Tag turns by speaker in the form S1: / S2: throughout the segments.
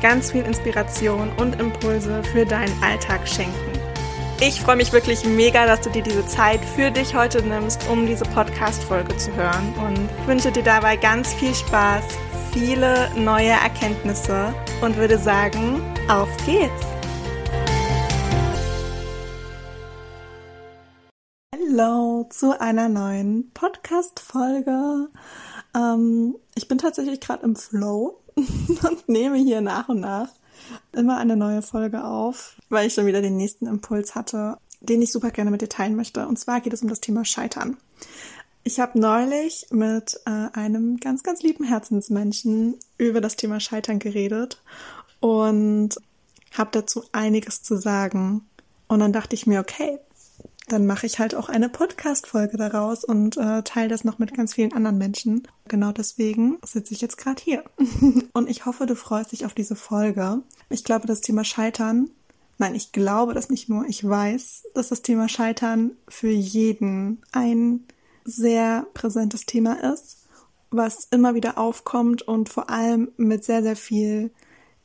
S1: ganz viel Inspiration und Impulse für deinen Alltag schenken. Ich freue mich wirklich mega, dass du dir diese Zeit für dich heute nimmst, um diese Podcast-Folge zu hören und wünsche dir dabei ganz viel Spaß, viele neue Erkenntnisse und würde sagen, auf geht's! Hallo zu einer neuen Podcast-Folge. Ähm, ich bin tatsächlich gerade im Flow und nehme hier nach und nach immer eine neue Folge auf, weil ich schon wieder den nächsten Impuls hatte, den ich super gerne mit dir teilen möchte. Und zwar geht es um das Thema Scheitern. Ich habe neulich mit äh, einem ganz, ganz lieben Herzensmenschen über das Thema Scheitern geredet und habe dazu einiges zu sagen. Und dann dachte ich mir, okay, dann mache ich halt auch eine Podcast-Folge daraus und äh, teile das noch mit ganz vielen anderen Menschen. Genau deswegen sitze ich jetzt gerade hier. und ich hoffe, du freust dich auf diese Folge. Ich glaube, das Thema Scheitern, nein, ich glaube das nicht nur, ich weiß, dass das Thema Scheitern für jeden ein sehr präsentes Thema ist, was immer wieder aufkommt und vor allem mit sehr, sehr viel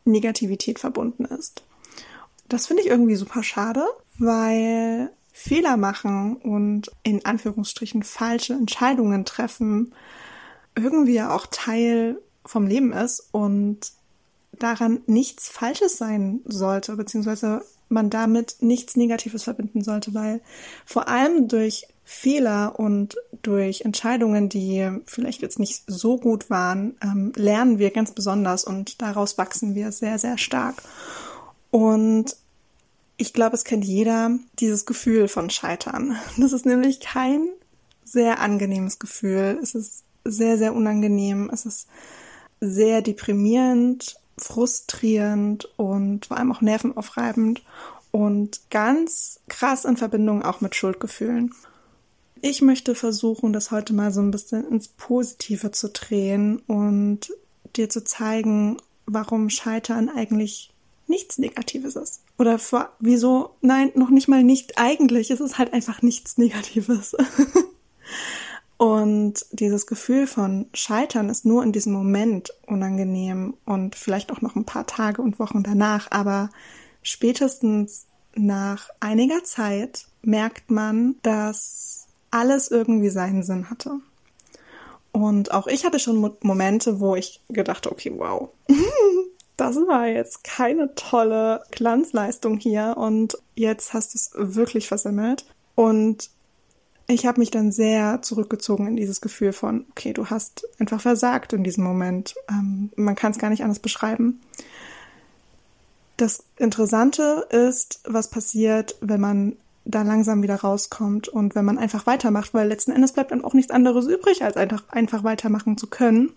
S1: Negativität verbunden ist. Das finde ich irgendwie super schade, weil Fehler machen und in Anführungsstrichen falsche Entscheidungen treffen irgendwie ja auch Teil vom Leben ist und daran nichts Falsches sein sollte, beziehungsweise man damit nichts Negatives verbinden sollte, weil vor allem durch Fehler und durch Entscheidungen, die vielleicht jetzt nicht so gut waren, ähm, lernen wir ganz besonders und daraus wachsen wir sehr, sehr stark. Und ich glaube, es kennt jeder dieses Gefühl von Scheitern. Das ist nämlich kein sehr angenehmes Gefühl. Es ist sehr, sehr unangenehm. Es ist sehr deprimierend, frustrierend und vor allem auch nervenaufreibend und ganz krass in Verbindung auch mit Schuldgefühlen. Ich möchte versuchen, das heute mal so ein bisschen ins Positive zu drehen und dir zu zeigen, warum Scheitern eigentlich nichts Negatives ist. Oder vor, wieso, nein, noch nicht mal nicht eigentlich, es ist halt einfach nichts Negatives. und dieses Gefühl von Scheitern ist nur in diesem Moment unangenehm und vielleicht auch noch ein paar Tage und Wochen danach, aber spätestens nach einiger Zeit merkt man, dass alles irgendwie seinen Sinn hatte. Und auch ich hatte schon Momente, wo ich gedacht, okay, wow, das war jetzt keine tolle Glanzleistung hier und jetzt hast du es wirklich versemmelt. Und ich habe mich dann sehr zurückgezogen in dieses Gefühl von, okay, du hast einfach versagt in diesem Moment. Ähm, man kann es gar nicht anders beschreiben. Das Interessante ist, was passiert, wenn man da langsam wieder rauskommt und wenn man einfach weitermacht, weil letzten Endes bleibt dann auch nichts anderes übrig, als einfach, einfach weitermachen zu können.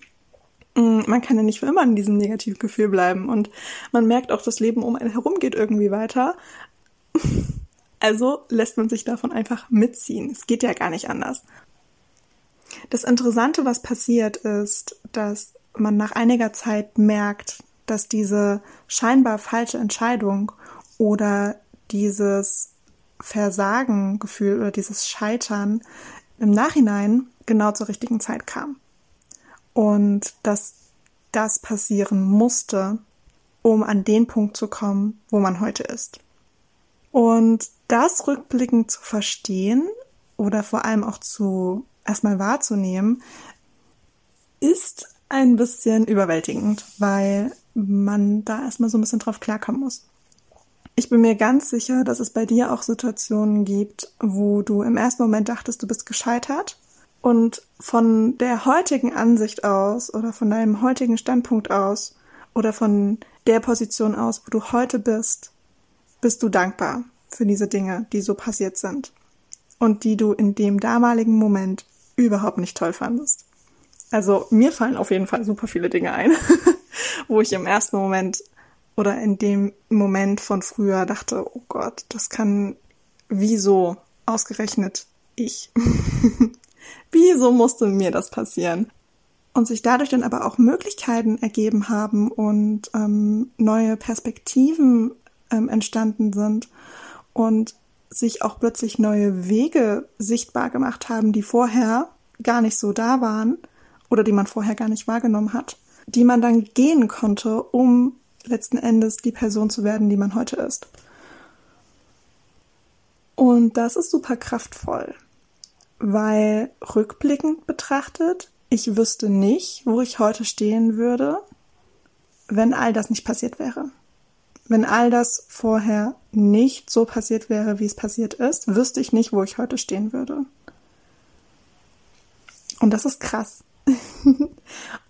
S1: Mm, man kann ja nicht für immer in diesem negativen Gefühl bleiben und man merkt auch, das Leben um einen herum geht irgendwie weiter. Also lässt man sich davon einfach mitziehen. Es geht ja gar nicht anders. Das Interessante, was passiert, ist, dass man nach einiger Zeit merkt, dass diese scheinbar falsche Entscheidung oder dieses Versagengefühl oder dieses Scheitern im Nachhinein genau zur richtigen Zeit kam und dass das passieren musste, um an den Punkt zu kommen, wo man heute ist. Und das rückblickend zu verstehen oder vor allem auch zu erstmal wahrzunehmen, ist ein bisschen überwältigend, weil man da erstmal so ein bisschen drauf klarkommen muss. Ich bin mir ganz sicher, dass es bei dir auch Situationen gibt, wo du im ersten Moment dachtest, du bist gescheitert und von der heutigen Ansicht aus oder von deinem heutigen Standpunkt aus oder von der Position aus, wo du heute bist, bist du dankbar für diese Dinge, die so passiert sind und die du in dem damaligen Moment überhaupt nicht toll fandest. Also mir fallen auf jeden Fall super viele Dinge ein, wo ich im ersten Moment oder in dem Moment von früher dachte, oh Gott, das kann, wieso ausgerechnet ich? wieso musste mir das passieren? Und sich dadurch dann aber auch Möglichkeiten ergeben haben und ähm, neue Perspektiven ähm, entstanden sind und sich auch plötzlich neue Wege sichtbar gemacht haben, die vorher gar nicht so da waren oder die man vorher gar nicht wahrgenommen hat, die man dann gehen konnte, um letzten Endes die Person zu werden, die man heute ist. Und das ist super kraftvoll, weil rückblickend betrachtet, ich wüsste nicht, wo ich heute stehen würde, wenn all das nicht passiert wäre. Wenn all das vorher nicht so passiert wäre, wie es passiert ist, wüsste ich nicht, wo ich heute stehen würde. Und das ist krass.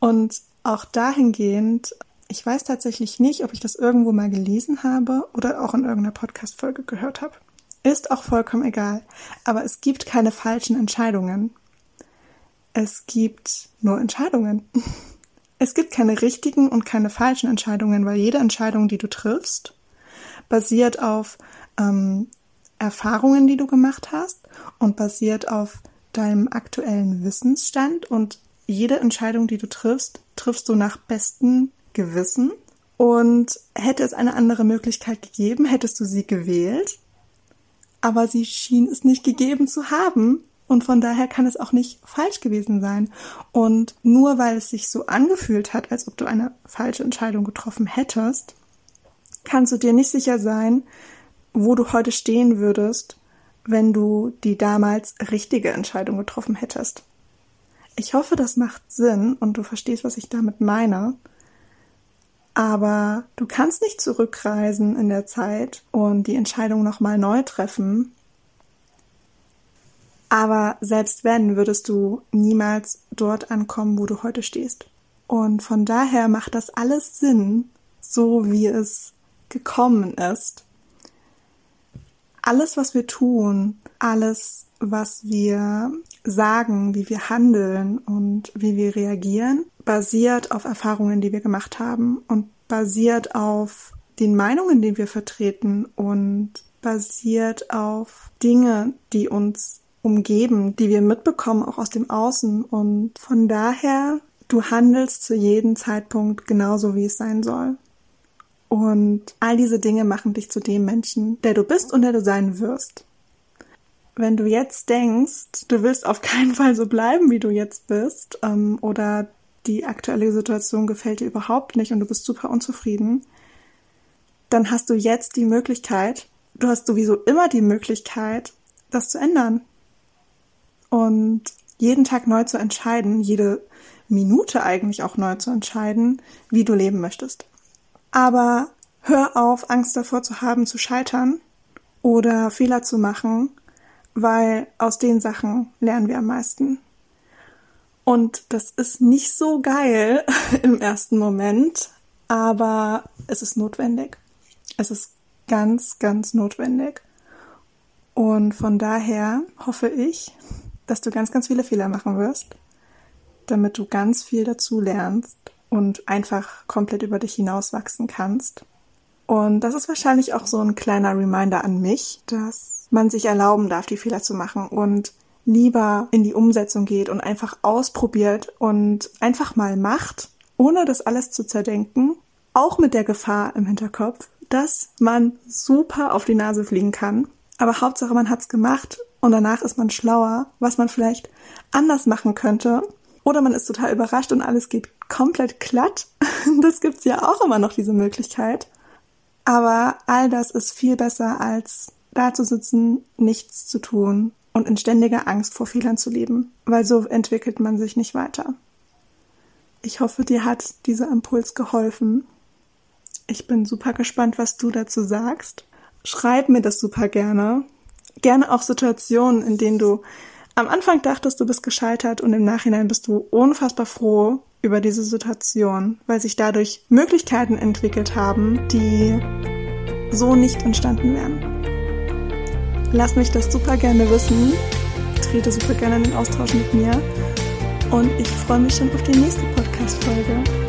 S1: und auch dahingehend, ich weiß tatsächlich nicht, ob ich das irgendwo mal gelesen habe oder auch in irgendeiner Podcast-Folge gehört habe. Ist auch vollkommen egal. Aber es gibt keine falschen Entscheidungen. Es gibt nur Entscheidungen. Es gibt keine richtigen und keine falschen Entscheidungen, weil jede Entscheidung, die du triffst, basiert auf ähm, Erfahrungen, die du gemacht hast und basiert auf deinem aktuellen Wissensstand und jede Entscheidung, die du triffst, triffst du nach bestem Gewissen. Und hätte es eine andere Möglichkeit gegeben, hättest du sie gewählt. Aber sie schien es nicht gegeben zu haben. Und von daher kann es auch nicht falsch gewesen sein. Und nur weil es sich so angefühlt hat, als ob du eine falsche Entscheidung getroffen hättest, kannst du dir nicht sicher sein, wo du heute stehen würdest, wenn du die damals richtige Entscheidung getroffen hättest. Ich hoffe, das macht Sinn und du verstehst, was ich damit meine. Aber du kannst nicht zurückreisen in der Zeit und die Entscheidung nochmal neu treffen. Aber selbst wenn, würdest du niemals dort ankommen, wo du heute stehst. Und von daher macht das alles Sinn, so wie es gekommen ist alles, was wir tun, alles, was wir sagen, wie wir handeln und wie wir reagieren, basiert auf Erfahrungen, die wir gemacht haben und basiert auf den Meinungen, die wir vertreten und basiert auf Dinge, die uns umgeben, die wir mitbekommen, auch aus dem Außen. Und von daher, du handelst zu jedem Zeitpunkt genauso, wie es sein soll. Und all diese Dinge machen dich zu dem Menschen, der du bist und der du sein wirst. Wenn du jetzt denkst, du willst auf keinen Fall so bleiben, wie du jetzt bist, ähm, oder die aktuelle Situation gefällt dir überhaupt nicht und du bist super unzufrieden, dann hast du jetzt die Möglichkeit, du hast sowieso immer die Möglichkeit, das zu ändern. Und jeden Tag neu zu entscheiden, jede Minute eigentlich auch neu zu entscheiden, wie du leben möchtest. Aber hör auf, Angst davor zu haben, zu scheitern oder Fehler zu machen, weil aus den Sachen lernen wir am meisten. Und das ist nicht so geil im ersten Moment, aber es ist notwendig. Es ist ganz, ganz notwendig. Und von daher hoffe ich, dass du ganz, ganz viele Fehler machen wirst, damit du ganz viel dazu lernst und einfach komplett über dich hinauswachsen kannst. Und das ist wahrscheinlich auch so ein kleiner Reminder an mich, dass man sich erlauben darf, die Fehler zu machen und lieber in die Umsetzung geht und einfach ausprobiert und einfach mal macht, ohne das alles zu zerdenken, auch mit der Gefahr im Hinterkopf, dass man super auf die Nase fliegen kann. Aber Hauptsache, man hat's gemacht und danach ist man schlauer, was man vielleicht anders machen könnte. Oder man ist total überrascht und alles geht komplett glatt. Das gibt's ja auch immer noch, diese Möglichkeit. Aber all das ist viel besser, als da zu sitzen, nichts zu tun und in ständiger Angst vor Fehlern zu leben, weil so entwickelt man sich nicht weiter. Ich hoffe, dir hat dieser Impuls geholfen. Ich bin super gespannt, was du dazu sagst. Schreib mir das super gerne. Gerne auch Situationen, in denen du am Anfang dachtest, du bist gescheitert und im Nachhinein bist du unfassbar froh, über diese Situation, weil sich dadurch Möglichkeiten entwickelt haben, die so nicht entstanden wären. Lass mich das super gerne wissen. Trete super gerne in den Austausch mit mir. Und ich freue mich schon auf die nächste Podcast-Folge.